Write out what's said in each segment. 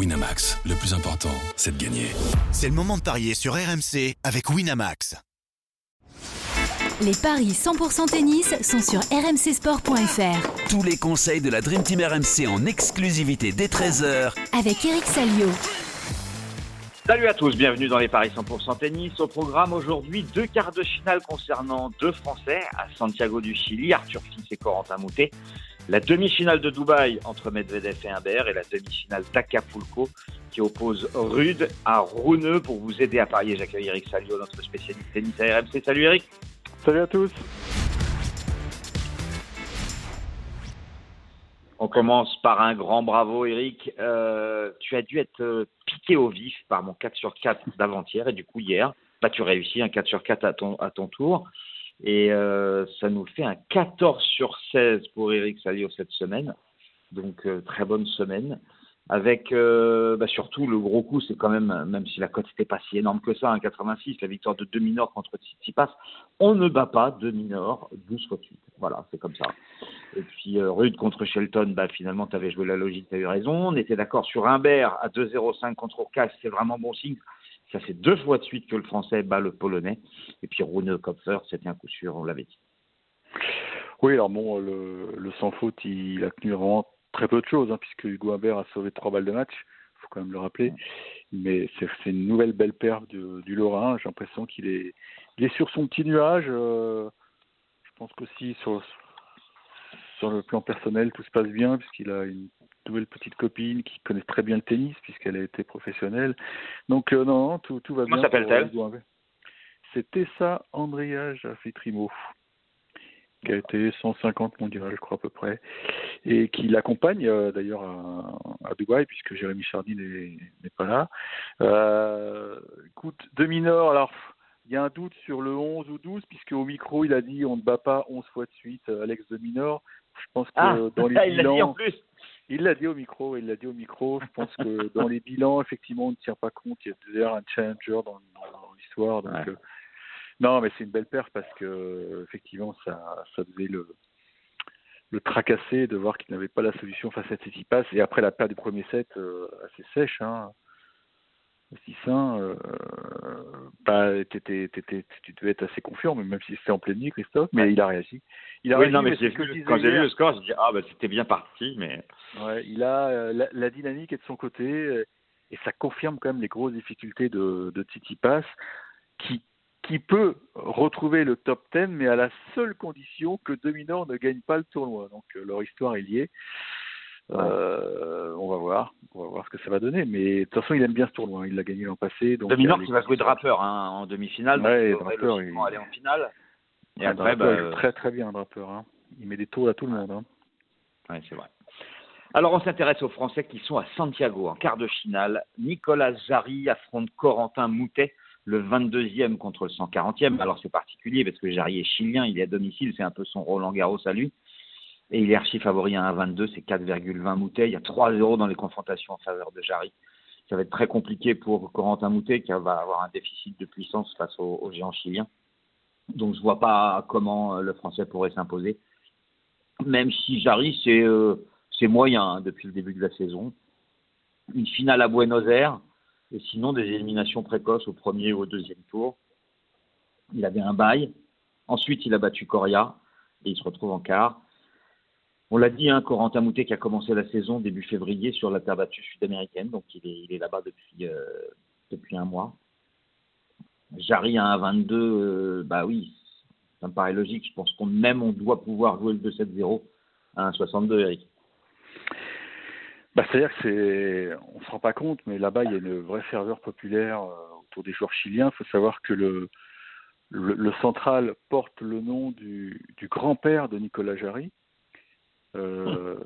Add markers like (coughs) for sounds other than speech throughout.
Winamax, le plus important, c'est de gagner. C'est le moment de parier sur RMC avec Winamax. Les paris 100% tennis sont sur rmcsport.fr. Tous les conseils de la Dream Team RMC en exclusivité dès 13h Avec Eric Salio. Salut à tous, bienvenue dans les Paris 100% tennis. Au programme aujourd'hui, deux quarts de finale concernant deux Français à Santiago du Chili, Arthur Fils et Corentin Moutet. La demi-finale de Dubaï entre Medvedev et Humbert et la demi-finale d'Acapulco qui oppose Rude à Rouneux. Pour vous aider à parier, j'accueille Eric Salio, notre spécialiste tennis à RMC. Salut Eric. Salut à tous. On commence par un grand bravo, Eric. Euh, tu as dû être euh, piqué au vif par mon 4 sur 4 d'avant-hier et du coup hier, bah, tu réussis un 4 sur 4 à ton, à ton tour. Et euh, ça nous fait un 14 sur 16 pour Eric Salio cette semaine. Donc très bonne semaine. Avec bah, surtout le gros coup, c'est quand même, même si la cote n'était pas si énorme que ça, un 86, la victoire de Dominor contre Tsitsipas, on ne bat pas Dominor 12 fois de suite. Voilà, c'est comme ça. Et puis euh, Rude contre Shelton, bah, finalement, tu avais joué la logique, tu as eu raison. On était d'accord sur Humbert à 2-0-5 contre Orcas, c'est vraiment bon signe. Ça fait deux fois de suite que le Français bat le Polonais. Et puis Rune Kopfer, c'était un coup sûr, on l'avait dit. Oui, alors bon, le, le sans faute, il a tenu vraiment très peu de choses, hein, puisque Hugo Humbert a sauvé trois balles de match, il faut quand même le rappeler. Mais c'est une nouvelle belle perte du, du Lorrain. J'ai l'impression qu'il est, il est sur son petit nuage. Euh, je pense qu'aussi sur, sur le plan personnel, tout se passe bien, puisqu'il a une nouvelle petite copine qui connaît très bien le tennis, puisqu'elle a été professionnelle. Donc, euh, non, tout, tout va Comment bien. Comment s'appelle-t-elle? C'est Tessa Andrea Jaffetrimo, qui a été 150 mondial, je crois, à peu près, et qui l'accompagne euh, d'ailleurs à, à, Dubaï, puisque Jérémy Chardy n'est pas là. Euh, écoute, demi-nord, alors il y a un doute sur le 11 ou 12, puisque au micro, il a dit on ne bat pas 11 fois de suite Alex de Minor. Je pense que ah, dans (laughs) les il bilans. Dit en plus. Il l'a dit au micro, il l'a dit au micro. Je pense que (laughs) dans les bilans, effectivement, on ne tient pas compte. Il y a d'ailleurs un challenger dans, dans, dans l'histoire. Donc, Ouais. euh, non, mais c'est une belle perte parce que effectivement, ça, ça devait le, le tracasser de voir qu'il n'avait pas la solution face à Tsitsipas. Et après la perte du premier set, euh, assez sèche, hein, 6-1, euh, bah, tu devais être assez confiant, même si c'était en pleine nuit, Christophe, mais il a réagi. Il a Oui, réagi, non, mais, j'ai que quand j'ai vu le score, je dis ah bah c'était bien parti, mais Ouais, il a euh, la, la dynamique est de son côté euh, et ça confirme quand même les grosses difficultés de, de Tsitsipas qui qui peut retrouver le top 10 mais à la seule condition que Dominor ne gagne pas le tournoi. Donc euh, leur histoire est liée. Euh, on va voir, on va voir ce que ça va donner. Mais de toute façon, il aime bien ce tournoi. Il l'a gagné l'an passé. Donc Dominor qui va jouer. Draper hein, en demi-finale, Ouais, donc Draper, il- aller en finale. Et Ouais, après, Draper, bah, il joue très très bien, Draper. Hein. Il met des taux à tout le monde. Hein. Ouais, c'est vrai. Alors, on s'intéresse aux Français qui sont à Santiago en quart de finale. Nicolas Jarry affronte Corentin Moutet, le 22e contre le 140e. Alors, c'est particulier parce que Jarry est chilien, il est à domicile, c'est un peu son Roland Garros à lui. Et il est archi favori à 1,22, c'est 4,20 Moutet. Il y a 3 euros dans les confrontations en faveur de Jarry. Ça va être très compliqué pour Corentin Moutet qui va avoir un déficit de puissance face au, au géant chilien. Donc, je vois pas comment euh, le Français pourrait s'imposer. Même si Jarry, c'est euh, moyen hein, depuis le début de la saison. Une finale à Buenos Aires, et sinon des éliminations précoces au premier ou au deuxième tour. Il avait un bail. Ensuite, il a battu Coria, et il se retrouve en quart. On l'a dit, hein, Corentin Moutet qui a commencé la saison début février sur la terre battue sud-américaine, donc il est, il est là-bas depuis, euh, depuis un mois. Jarry à 1,22, euh, bah oui, ça me paraît logique. Je pense qu'on même on doit pouvoir jouer le 2-7-0 à 1,62, Eric. Bah, C'est-à-dire que c'est, on se rend pas compte, mais là-bas il y a une vraie ferveur populaire euh, autour des joueurs chiliens. Il faut savoir que le, le, le central porte le nom du, du grand-père de Nicolas Jarry, euh,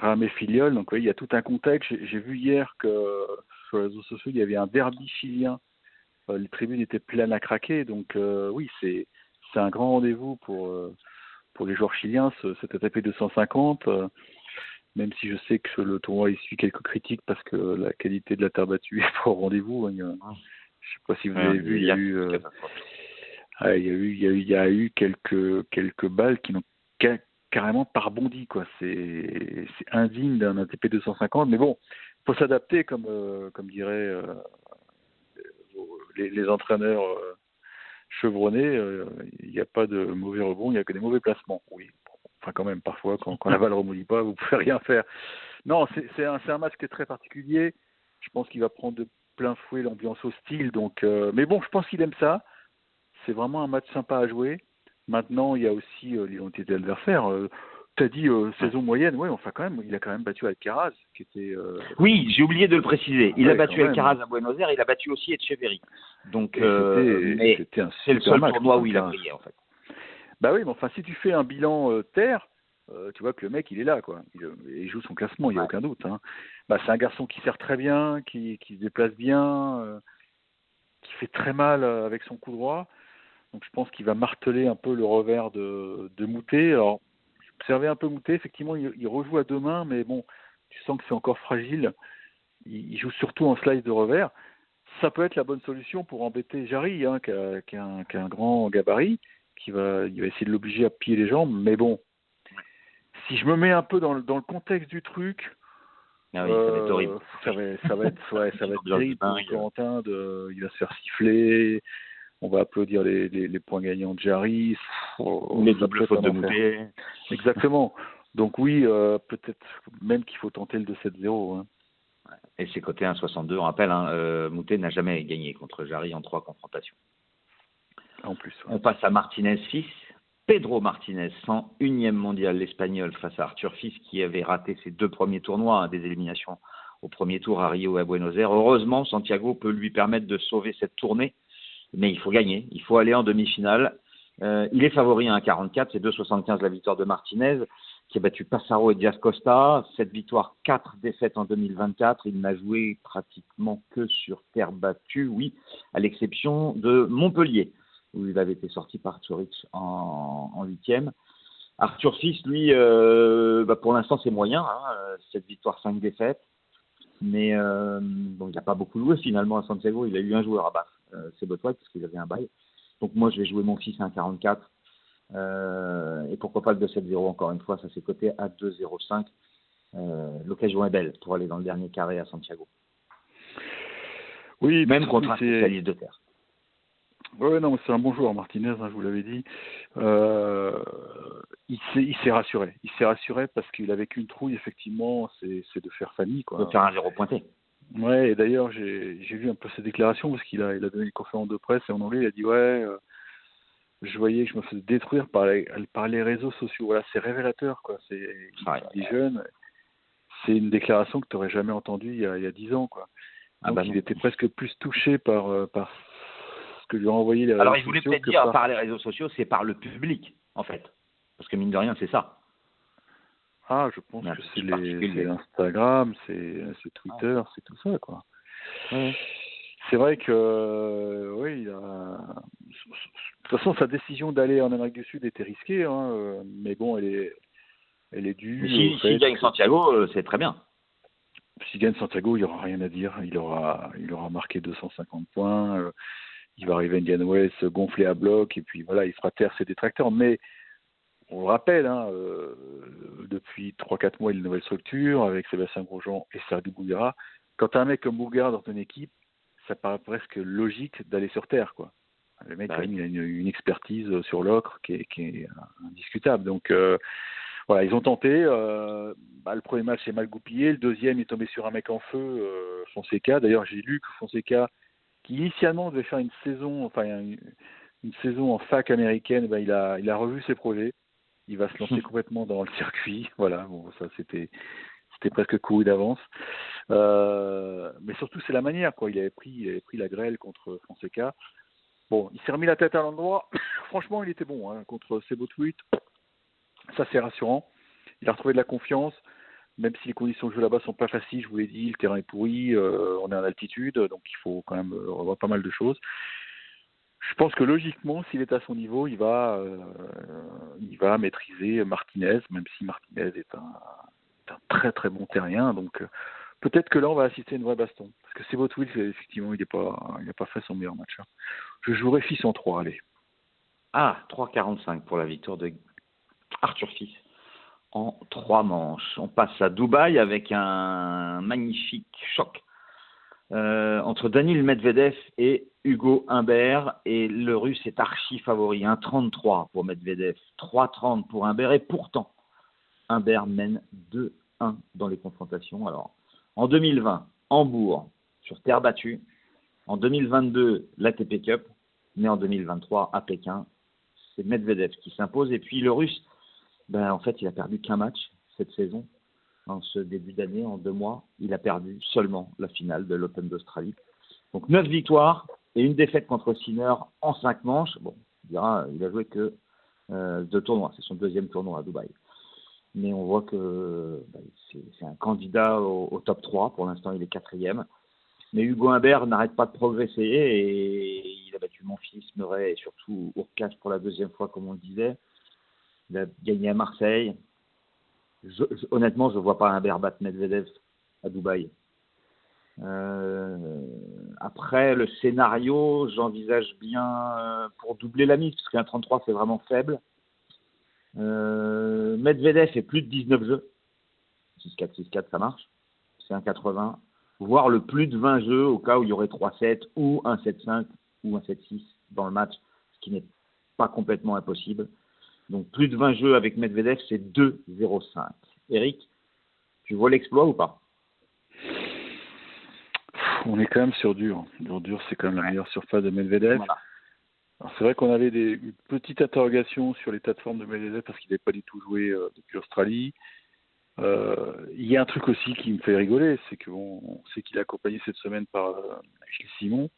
Ramé Filiol. Donc oui, il y a tout un contexte. J'ai, vu hier que sur les réseaux sociaux il y avait un derby chilien. Euh, les tribunes étaient pleines à craquer. Donc euh, oui, c'est un grand rendez-vous pour euh, pour les joueurs chiliens. Ce, cet ATP 250. euh, même si je sais que le tournoi il suit quelques critiques parce que la qualité de la terre battue (laughs) est pas au rendez-vous. hein. Je sais pas si vous avez vu, il y a eu, euh, il y a eu, il y a eu, il y a eu quelques quelques balles qui n'ont carrément pas rebondi quoi. C'est indigne d'un ATP 250. Mais bon, faut s'adapter, comme, euh, diraient euh, les, entraîneurs euh, chevronnés. Il n'y a pas de mauvais rebond, il n'y a que des mauvais placements. Oui, enfin quand même, parfois, quand, la balle ne rebondit pas, vous pouvez rien faire. Non, c'est un, un match qui est très particulier. Je pense qu'il va prendre de plein fouet l'ambiance hostile. Donc, mais bon, je pense qu'il aime ça. C'est vraiment un match sympa à jouer. Maintenant, il y a aussi euh, l'identité de l'adversaire. Euh, tu as dit euh, saison moyenne, oui, enfin quand même, il a quand même battu Alcaraz, qui était. Oui, j'ai oublié de le préciser. Il Ouais, a battu. Alcaraz à Buenos Aires, il a battu aussi Etcheverry. Donc, c'est le seul match, tournoi où il a brillé en fait. Bah oui, mais enfin, si tu fais un bilan terre, euh, tu vois que le mec, il est là, quoi. Il, il joue son classement, il n'y a Ouais. aucun doute. Hein. Bah, c'est un garçon qui sert très bien, qui, qui se déplace bien, euh, qui fait très mal avec son coup droit. Donc je pense qu'il va marteler un peu le revers de, de Moutet. Alors, j'observais un peu Moutet, effectivement, il, il rejoue à deux mains, mais bon, tu sens que c'est encore fragile. Il, il joue surtout en slice de revers. Ça peut être la bonne solution pour embêter Jarry, hein, qui, a, qui a un, qui a un grand gabarit qui va, il va essayer de l'obliger à piller les jambes, mais bon. Si je me mets un peu dans le, dans le contexte du truc, Ah oui, ça va être euh, horrible. ça va, ça va être, ouais, ça va (laughs) être Ambiance de terrible. Corentin. De, il va se faire siffler. On va applaudir les, les, les points gagnants de Jarry. Oh, Les ça doubles fautes de. Moutet. Exactement. (laughs) Donc oui, euh, peut-être même qu'il faut tenter le 2-7-0. Hein. Et c'est côté 1,62. On rappelle, hein, euh, Moutet n'a jamais gagné contre Jarry en trois confrontations. En plus. ouais. On passe à Martinez 6. Pedro Martinez, 101e mondial, l'Espagnol, face à Arthur Fils, qui avait raté ses deux premiers tournois, hein, des éliminations au premier tour à Rio et à Buenos Aires. Heureusement, Santiago peut lui permettre de sauver cette tournée, mais il faut gagner. Il faut aller en demi-finale. Euh, il est favori à 1,44, c'est 2,75 la victoire de Martinez, qui a battu Passaro et Diaz Costa. Cette victoire, quatre défaites en 2024. Il n'a joué pratiquement que sur terre battue, oui, à l'exception de Montpellier où il avait été sorti par Zurich en, huitième. Arthur Fils, lui, euh, bah, pour l'instant, c'est moyen. Hein, euh, cette victoire, cinq défaites. Mais euh, il n'a pas beaucoup joué finalement à Santiago. Il a eu un joueur à battre, euh, c'est Botwell, parce qu'il avait un bail. Donc moi, je vais jouer mon fils à 1,44. Euh, et pourquoi pas le 2-7-0 encore une fois, ça s'est coté à 2-0-5. Euh, L'occasion est belle pour aller dans le dernier carré à Santiago. Oui, Même contre un spécialiste de terre. Ouais, non, c'est un bon joueur, Martinez, hein, je vous l'avais dit. Euh, il s'est rassuré. Il s'est rassuré parce qu'il avait qu'une trouille, effectivement, c'est c'est de faire famille. Quoi. De faire un zéro pointé. Ouais, et d'ailleurs, j'ai j'ai lu un peu ses déclarations parce qu'il a, il a donné une conférence de presse et en anglais, il a dit Ouais, euh, je voyais que je me faisais détruire par les, par les réseaux sociaux. Voilà, c'est révélateur, quoi. C'est Ouais. il est jeune. C'est une déclaration que tu n'aurais jamais entendue il y a, il y a 10 ans, quoi. Ah Donc, bah il non. était presque plus touché par, euh, par ce que lui ont envoyé les réseaux Alors, il voulait sociaux peut-être dire par- par les réseaux sociaux, c'est par le public, en fait. Parce que mine de rien, c'est ça. Ah, je pense que c'est les- Instagram, c'est c'est Twitter, c'est tout ça, quoi. C'est vrai que, euh, oui, il a... de toute façon, sa décision d'aller en Amérique du Sud était risquée, hein, euh, mais bon, elle est, elle est due. Au si, fait s'il gagne Santiago, euh, c'est très bien. S'il gagne Santiago, il n'y aura rien à dire. Il aura, il aura marqué 250 points. il va arriver à Indian Wells gonflé à bloc, et puis voilà, il fera taire ses détracteurs. Mais on le rappelle, hein, euh, depuis 3-4 mois, il a une nouvelle structure avec Sébastien Grosjean et Sergio Bouguera. Quand tu as un mec comme Bouguera dans ton équipe, ça paraît presque logique d'aller sur Terre. quoi. Le mec, Bah il a une, une expertise sur l'ocre qui est, qui est indiscutable. Donc, euh, voilà, ils ont tenté. euh, bah, le premier match est mal goupillé. Le deuxième il est tombé sur un mec en feu, Fonseca. D'ailleurs, j'ai lu que Fonseca, qui initialement devait faire une saison, enfin une, une saison en fac américaine, bah, il a, il a revu ses projets. Il va se lancer (laughs) complètement dans le circuit. (laughs) Voilà, bon, ça c'était, c'était presque couru d'avance. Euh, mais surtout, c'est la manière, quoi. Il avait pris, il avait pris la grêle contre Fonseca. Bon, il s'est remis la tête à l'endroit. (coughs) Franchement, il était bon hein, contre Sebo Tweet. Ça, c'est rassurant. Il a retrouvé de la confiance, même si les conditions de jeu là-bas sont pas faciles. Je vous l'ai dit, le terrain est pourri, euh, on est en altitude, donc il faut quand même revoir pas mal de choses. Je pense que logiquement, s'il est à son niveau, il va, euh, il va maîtriser Martinez, même si Martinez est un, très très bon terrien. Donc euh, peut-être que là, on va assister à une vraie baston. Parce que Sebo Tweet, effectivement, il n'a pas fait son meilleur match. hein. Je jouerai fils en 3, allez. Ah, 3,45 pour la victoire de Arthur Fils en trois manches. On passe à Dubaï avec un magnifique choc euh, entre Daniel Medvedev et Hugo Humbert. Et le russe est archi favori, 1,33 pour Medvedev, 3,30 pour Humbert. Et pourtant, Humbert mène 2-1 dans les confrontations. Alors, en 2020, Hambourg, sur terre battue. En 2022, l'ATP Cup. Mais en 2023, à Pékin, c'est Medvedev qui s'impose. Et puis le russe, ben, en fait, il a perdu qu'un match cette saison. En ce début d'année, en deux mois, il a perdu seulement la finale de l'Open d'Australie. Donc neuf victoires et une défaite contre Sinner en cinq manches. Bon, il dira, il a joué que euh, deux tournois. C'est son deuxième tournoi à Dubaï. Mais on voit que ben, c'est un candidat au, au, top 3. Pour l'instant, il est quatrième. Mais Hugo Humbert n'arrête pas de progresser et il a battu mon fils Murray et surtout Urkash pour la deuxième fois, comme on le disait. Il a gagné à Marseille. Honnêtement, je ne vois pas Humbert battre Medvedev à Dubaï. Euh, après, le scénario, j'envisage bien euh, pour doubler la mise, parce qu'un 33, c'est vraiment faible. Euh, Medvedev fait plus de 19 jeux. 6-4, 6-4, ça marche. C'est un 80 voire le plus de 20 jeux au cas où il y aurait 3-7 ou un 7-5 ou un 7-6 dans le match, ce qui n'est pas complètement impossible. Donc plus de 20 jeux avec Medvedev, c'est 2-0-5. Eric, tu vois l'exploit ou pas? On est quand même sur dur. Dur, dur, c'est quand même la meilleure surface de Medvedev. Voilà. C'est vrai qu'on avait des, une petite interrogation sur l'état de forme de Medvedev parce qu'il n'avait pas du tout joué euh, depuis Australie. Euh, il y a un truc aussi qui me fait rigoler, c'est qu'on on sait qu'il est accompagné cette semaine par euh, Gilles Simon.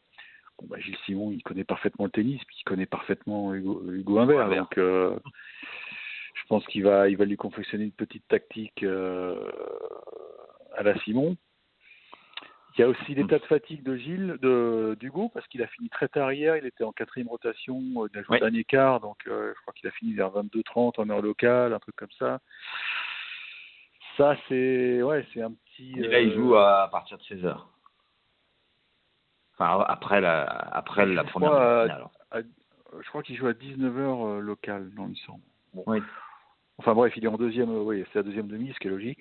Bon, bah, Gilles Simon, il connaît parfaitement le tennis, puis il connaît parfaitement Hugo, Hugo Humbert. Donc, euh, je pense qu'il va, il va lui confectionner une petite tactique euh, à la Simon. Il y a aussi l'état de fatigue de Gilles, de d'Hugo, parce qu'il a fini très tard hier. Il était en quatrième rotation, il a joué ouais. dernier quart, donc euh, je crois qu'il a fini vers 22-30 en heure locale, un truc comme ça. Ça, c'est ouais, c'est un petit. Et là, il joue à partir de 16 h Enfin, après la, après la je première crois, finale. à, à, je crois qu'il joue à 19h local, non, il me semble. Bon. Oui. Enfin bref, il est en deuxième, euh, oui, c'est la deuxième demi, ce qui est logique.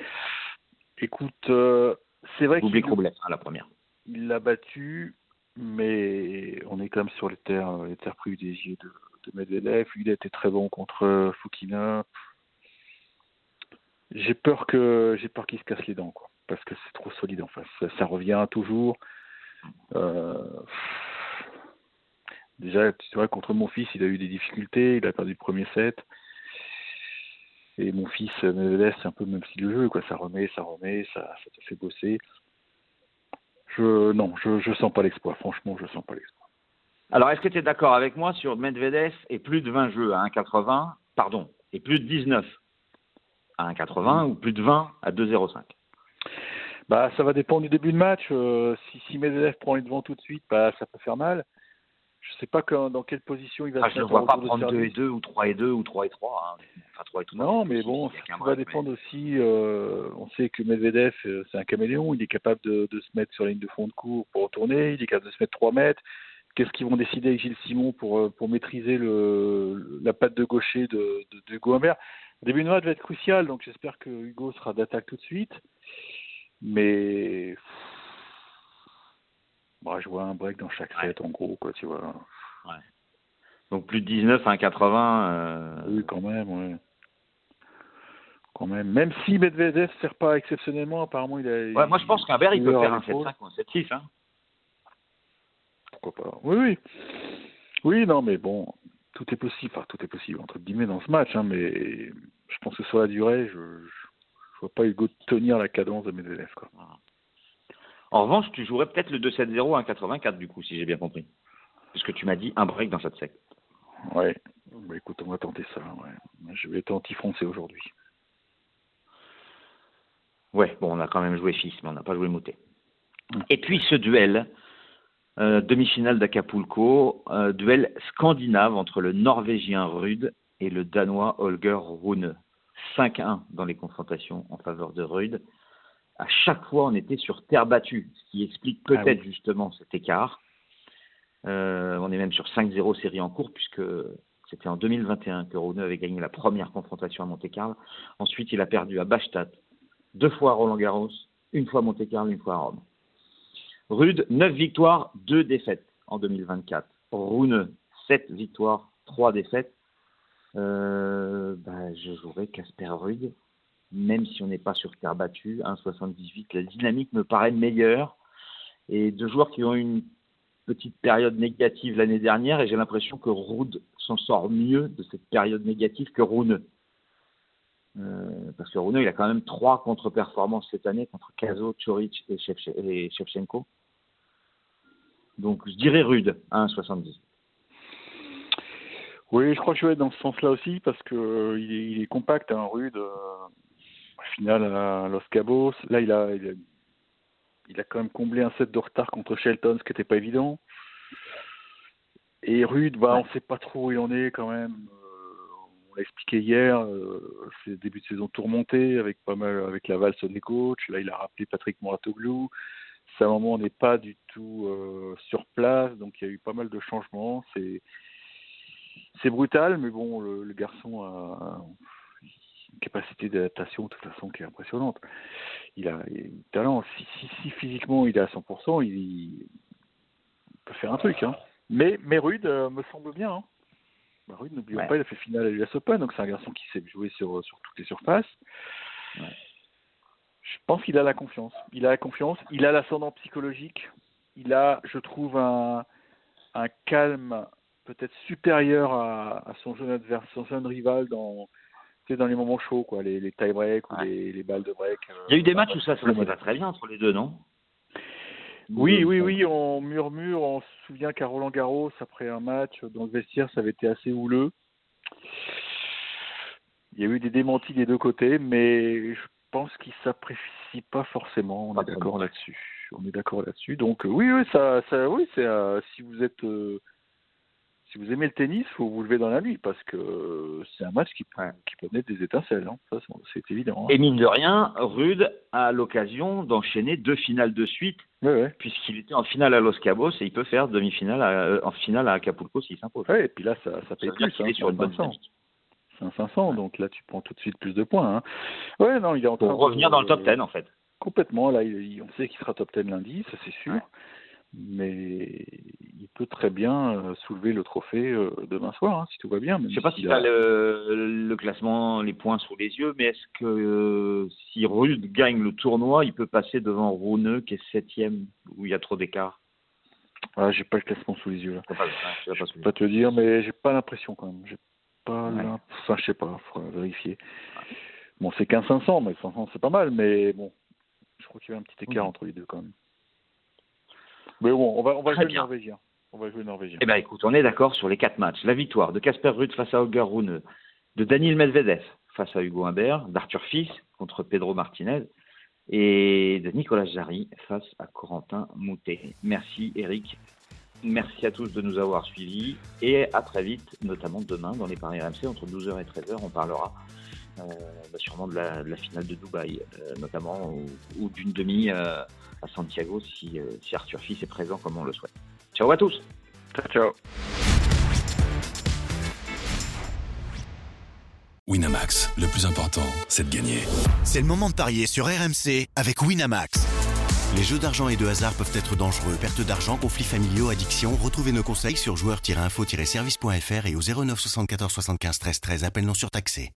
Écoute, euh, c'est vrai qu'il à la première. Il l'a battu, mais on est quand même sur les terres, les terres privilégiées de, de Medvedev. Il a été très bon contre Fukina. J'ai peur que j'ai peur qu'il se casse les dents, quoi, parce que c'est trop solide en face. Ça, ça revient toujours. Euh, déjà, tu vois, contre mon fils, il a eu des difficultés, il a perdu le premier set. Et mon fils Medvedev, c'est un peu même style de jeu, quoi. Ça remet, ça remet, ça, ça te fait bosser. Non, je, je sens pas l'exploit. Franchement, je sens pas l'exploit. Alors, est-ce que tu es d'accord avec moi sur Medvedev et plus de 20 jeux à 1,80, pardon, et plus de 19 à 1,80 ou plus de 20 à 2,05 bah, ça va dépendre du début de match. Euh, si, si Medvedev prend les devants tout de suite, bah, ça peut faire mal. Je sais pas quand, dans quelle position il va ah, se Je ne vois pas prendre 2 et 2 ou 3 et 2 ou 3 et 3. Hein. Enfin, 3 et 3 non, mais bon, ça va dépendre aussi. Euh, on sait que Medvedev, c'est un caméléon. Il est capable de, de, se mettre sur la ligne de fond de cours pour retourner. Il est capable de se mettre 3 mètres. Qu'est-ce qu'ils vont décider avec Gilles Simon pour, euh, pour maîtriser le, la patte de gaucher de, de, de Hugo Humbert? Le début de match va être crucial, donc j'espère que Hugo sera d'attaque tout de suite. Mais bah, je vois un break dans chaque set, ouais. en gros, quoi, tu vois. Ouais. Donc plus de 19 à 1,80. Euh... Oui, quand même, ouais. Quand même. Même si Medvedev ne sert pas exceptionnellement, apparemment, il a. Ouais, il, moi, je pense qu'un il peut faire un 7-5 ou un 7-6. Hein. Pourquoi pas Oui, oui. Oui, non, mais bon, tout est possible. Enfin, tout est possible, entre guillemets, dans ce match. Hein, mais je pense que sur la durée, je, je je vois pas Hugo tenir la cadence de Medvedev. Quoi. En revanche, tu jouerais peut-être le 2-7-0 à 1,84 du coup, si j'ai bien compris. Parce que tu m'as dit un break dans cette sec. Ouais. Bah, écoute, on va tenter ça. Ouais. Je vais être anti-français aujourd'hui. Ouais, bon, on a quand même joué fils, mais on n'a pas joué mouté. Mmh. Et puis ce duel, euh, demi-finale d'Acapulco, euh, duel scandinave entre le Norvégien Rude et le Danois Holger Rune. 5-1 dans les confrontations en faveur de Rude. À chaque fois, on était sur terre battue, ce qui explique peut-être ah oui. justement cet écart. Euh, on est même sur 5-0 série en cours, puisque C'était en 2021 que Rune avait gagné la première confrontation à Monte-Carlo. Ensuite, il a perdu à Bastad, deux fois à Roland-Garros, une fois à Monte-Carlo, une fois à Rome. Rude, 9 victoires, 2 défaites en 2024. Rune, 7 victoires, 3 défaites. Euh, bah, je jouerai Casper Rude, même si on n'est pas sur terre battue. 1,78, la dynamique me paraît meilleure. Et deux joueurs qui ont eu une petite période négative l'année dernière, et j'ai l'impression que Rude s'en sort mieux de cette période négative que Rune. Euh, parce que Rune, il a quand même trois contre-performances cette année contre Kazo, Choric et, Shevchenko. Donc je dirais rude à 1,70. Oui, je crois que je vais être dans ce sens-là aussi parce que euh, il, est, compact, un hein, rude. Euh, au final, à Los Cabos, là, il a, il a, quand même comblé un set de retard contre Shelton, ce qui n'était pas évident. Et rude, bah, on ne sait pas trop où il en est quand même. Euh, on l'a expliqué hier, c'est le début de saison tourmenté avec pas mal avec la valse des coachs. Là, il a rappelé Patrick Moratoglou moment, on n'est pas du tout euh, sur place, donc il y a eu pas mal de changements. C'est c'est brutal, mais bon, le, garçon a une capacité d'adaptation de toute façon qui est impressionnante. Il a, du talent. Si, si, physiquement il est à 100%, il, peut faire un truc. Hein. Mais, mais Rude euh, me semble bien. Hein. Bah, Rude, n'oublions pas, il a fait finale à l'US Open, donc c'est un garçon qui sait jouer sur, sur toutes les surfaces. Ouais. Je pense qu'il a la confiance. Il a la confiance. Il a l'ascendant psychologique. Il a, je trouve, un, un calme peut-être supérieur à, son jeune adversaire, son jeune rival dans, dans les moments chauds, quoi, les, les tie breaks ou les, les, balles de break. Il y a eu des matchs où ça se passait très bien entre les deux, non? Oui, oui, oui. On murmure. On se souvient qu'à Roland Garros, après un match dans le vestiaire, ça avait été assez houleux. Il y a eu des démentis des deux côtés, mais je pense qu'il s'apprécie pas forcément. On est d'accord là-dessus. On est d'accord là-dessus. Donc euh, oui, oui, ça, ça oui, c'est euh, si vous êtes, euh, si vous aimez le tennis, faut vous lever dans la nuit parce que c'est un match qui, qui peut mettre des étincelles. Hein. Ça, c'est évident. Hein. Et mine de rien, Rude a l'occasion d'enchaîner deux finales de suite, puisqu'il était en finale à Los Cabos et il peut faire demi-finale en finale à Acapulco s'il s'impose. et puis là, ça, ça paye plus. Hein, sur une bonne c'est un 500, donc là tu prends tout de suite plus de points. Hein. Ouais, non, il est en train Pour revenir dans le top 10 en fait. Complètement, là on sait qu'il sera top 10 lundi, ça c'est sûr. Mais il peut très bien euh, soulever le trophée euh, demain soir, hein, si tout va bien. Je ne sais pas si tu as le, classement, les points sous les yeux, mais est-ce que euh, si Rude gagne le tournoi, il peut passer devant Rouneux qui est septième, où il y a trop d'écart? Ah, J'ai pas le classement sous les yeux là. Je ne peux pas, te dire, mais j'ai pas l'impression quand même pas là. Enfin, je sais pas, il faudra vérifier. Bon, c'est 15-500, mais 500 c'est pas mal, mais bon, je crois qu'il y a un petit écart entre les deux quand même. Mais bon, on va, on va jouer le Norvégien. On va jouer le Norvégien. Eh bien, écoute, on est d'accord sur les quatre matchs. La victoire de Casper Ruud face à Holger Rune, de Daniel Medvedev face à Hugo Humbert, d'Arthur Fils contre Pedro Martinez et de Nicolas Jarry face à Corentin Moutet. Merci Eric Merci à tous de nous avoir suivis et à très vite, notamment demain dans les paris RMC entre 12h et 13h. On parlera bah, sûrement de la, finale de Dubaï, euh, notamment, ou, d'une demi euh, à Santiago si, si, Arthur Fils est présent comme on le souhaite. Ciao à tous. Ciao, ciao. Winamax, le plus important, c'est de gagner. C'est le moment de parier sur RMC avec Winamax. Les jeux d'argent et de hasard peuvent être dangereux. Perte d'argent, conflits familiaux, addiction. Retrouvez nos conseils sur joueurs-info-service.fr et au 09 74 75 13 13. Appel non surtaxé.